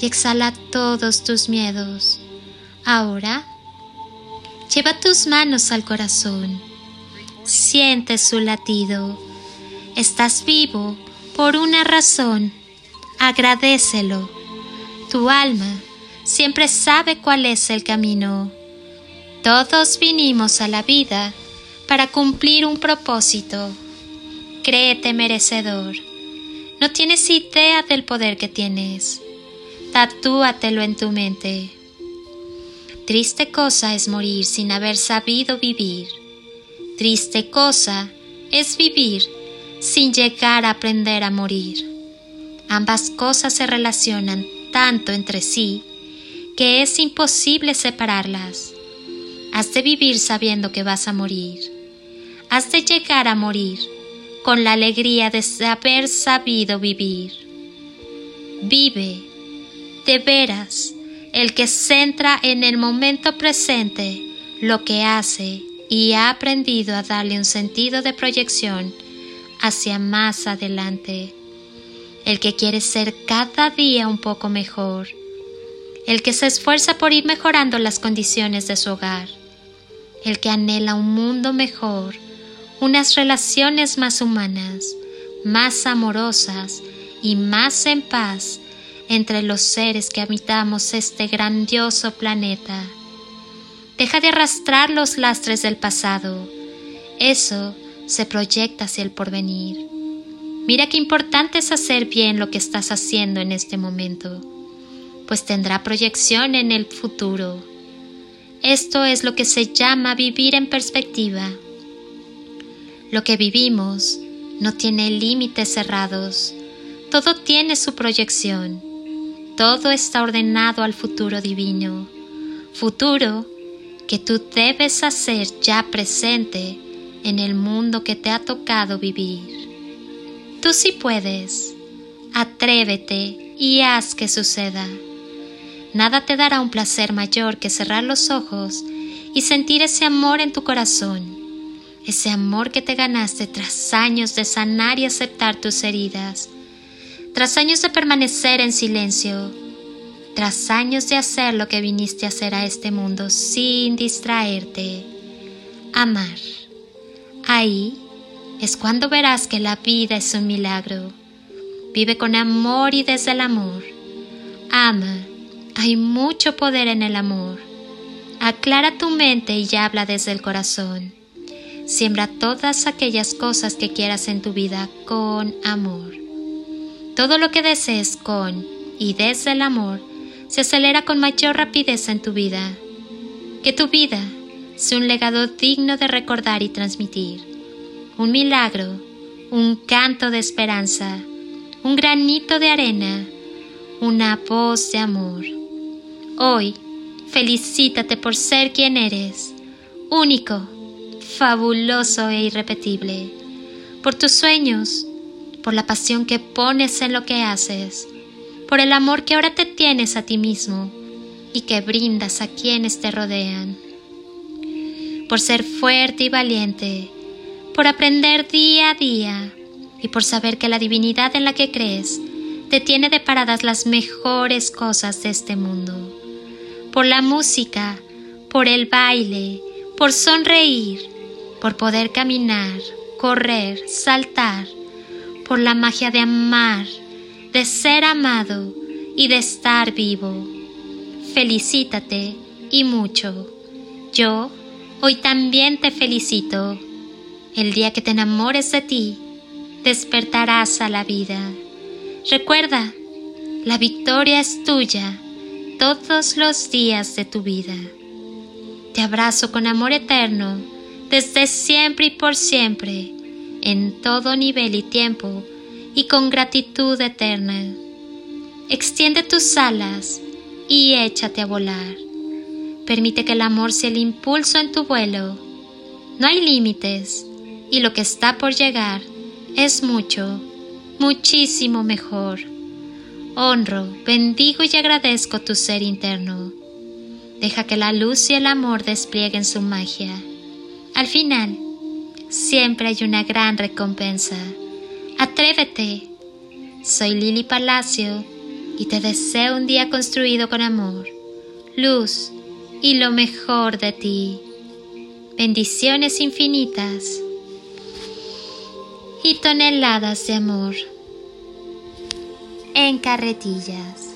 y exhala todos tus miedos. Ahora, lleva tus manos al corazón. Siente su latido. Estás vivo por una razón. Agradecelo. Tu alma siempre sabe cuál es el camino. Todos vinimos a la vida para cumplir un propósito. Créete merecedor. No tienes idea del poder que tienes. Tatúatelo en tu mente. Triste cosa es morir sin haber sabido vivir. Triste cosa es vivir sin llegar a aprender a morir. Ambas cosas se relacionan tanto entre sí que es imposible separarlas. Has de vivir sabiendo que vas a morir. Has de llegar a morir con la alegría de haber sabido vivir. Vive de veras, el que centra en el momento presente lo que hace y ha aprendido a darle un sentido de proyección hacia más adelante, el que quiere ser cada día un poco mejor, el que se esfuerza por ir mejorando las condiciones de su hogar, el que anhela un mundo mejor, unas relaciones más humanas, más amorosas y más en paz entre los seres que habitamos este grandioso planeta. Deja de arrastrar los lastres del pasado. Eso se proyecta hacia el porvenir. Mira qué importante es hacer bien lo que estás haciendo en este momento, pues tendrá proyección en el futuro. Esto es lo que se llama vivir en perspectiva. Lo que vivimos no tiene límites cerrados, todo tiene su proyección. Todo está ordenado al futuro divino, futuro que tú debes hacer ya presente en el mundo que te ha tocado vivir. Tú sí puedes, atrévete y haz que suceda. Nada te dará un placer mayor que cerrar los ojos y sentir ese amor en tu corazón, ese amor que te ganaste tras años de sanar y aceptar tus heridas tras años de permanecer en silencio, tras años de hacer lo que viniste a hacer a este mundo sin distraerte, amar. Ahí es cuando verás que la vida es un milagro. Vive con amor y desde el amor. Ama. Hay mucho poder en el amor. Aclara tu mente y habla desde el corazón. Siembra todas aquellas cosas que quieras en tu vida con amor. Todo lo que desees con y desde el amor se acelera con mayor rapidez en tu vida. Que tu vida sea un legado digno de recordar y transmitir. Un milagro, un canto de esperanza, un granito de arena, una voz de amor. Hoy, felicítate por ser quien eres, único, fabuloso e irrepetible, por tus sueños, por la pasión que pones en lo que haces, por el amor que ahora te tienes a ti mismo y que brindas a quienes te rodean, por ser fuerte y valiente, por aprender día a día y por saber que la divinidad en la que crees te tiene deparadas las mejores cosas de este mundo, por la música, por el baile, por sonreír, por poder caminar, correr, saltar, por la magia de amar, de ser amado y de estar vivo. felicítate y mucho. Yo hoy también te felicito. El día que te enamores de ti, despertarás a la vida. Recuerda, la victoria es tuya todos los días de tu vida. Te abrazo con amor eterno, desde siempre y por siempre, en todo nivel y tiempo, y con gratitud eterna. Extiende tus alas y échate a volar. Permite que el amor sea el impulso en tu vuelo. No hay límites y lo que está por llegar es mucho, muchísimo mejor. Honro, bendigo y agradezco tu ser interno. Deja que la luz y el amor desplieguen su magia. Al final, siempre hay una gran recompensa. Atrévete. Soy Lili Palacio y te deseo un día construido con amor, luz y lo mejor de ti. Bendiciones infinitas y toneladas de amor en carretillas.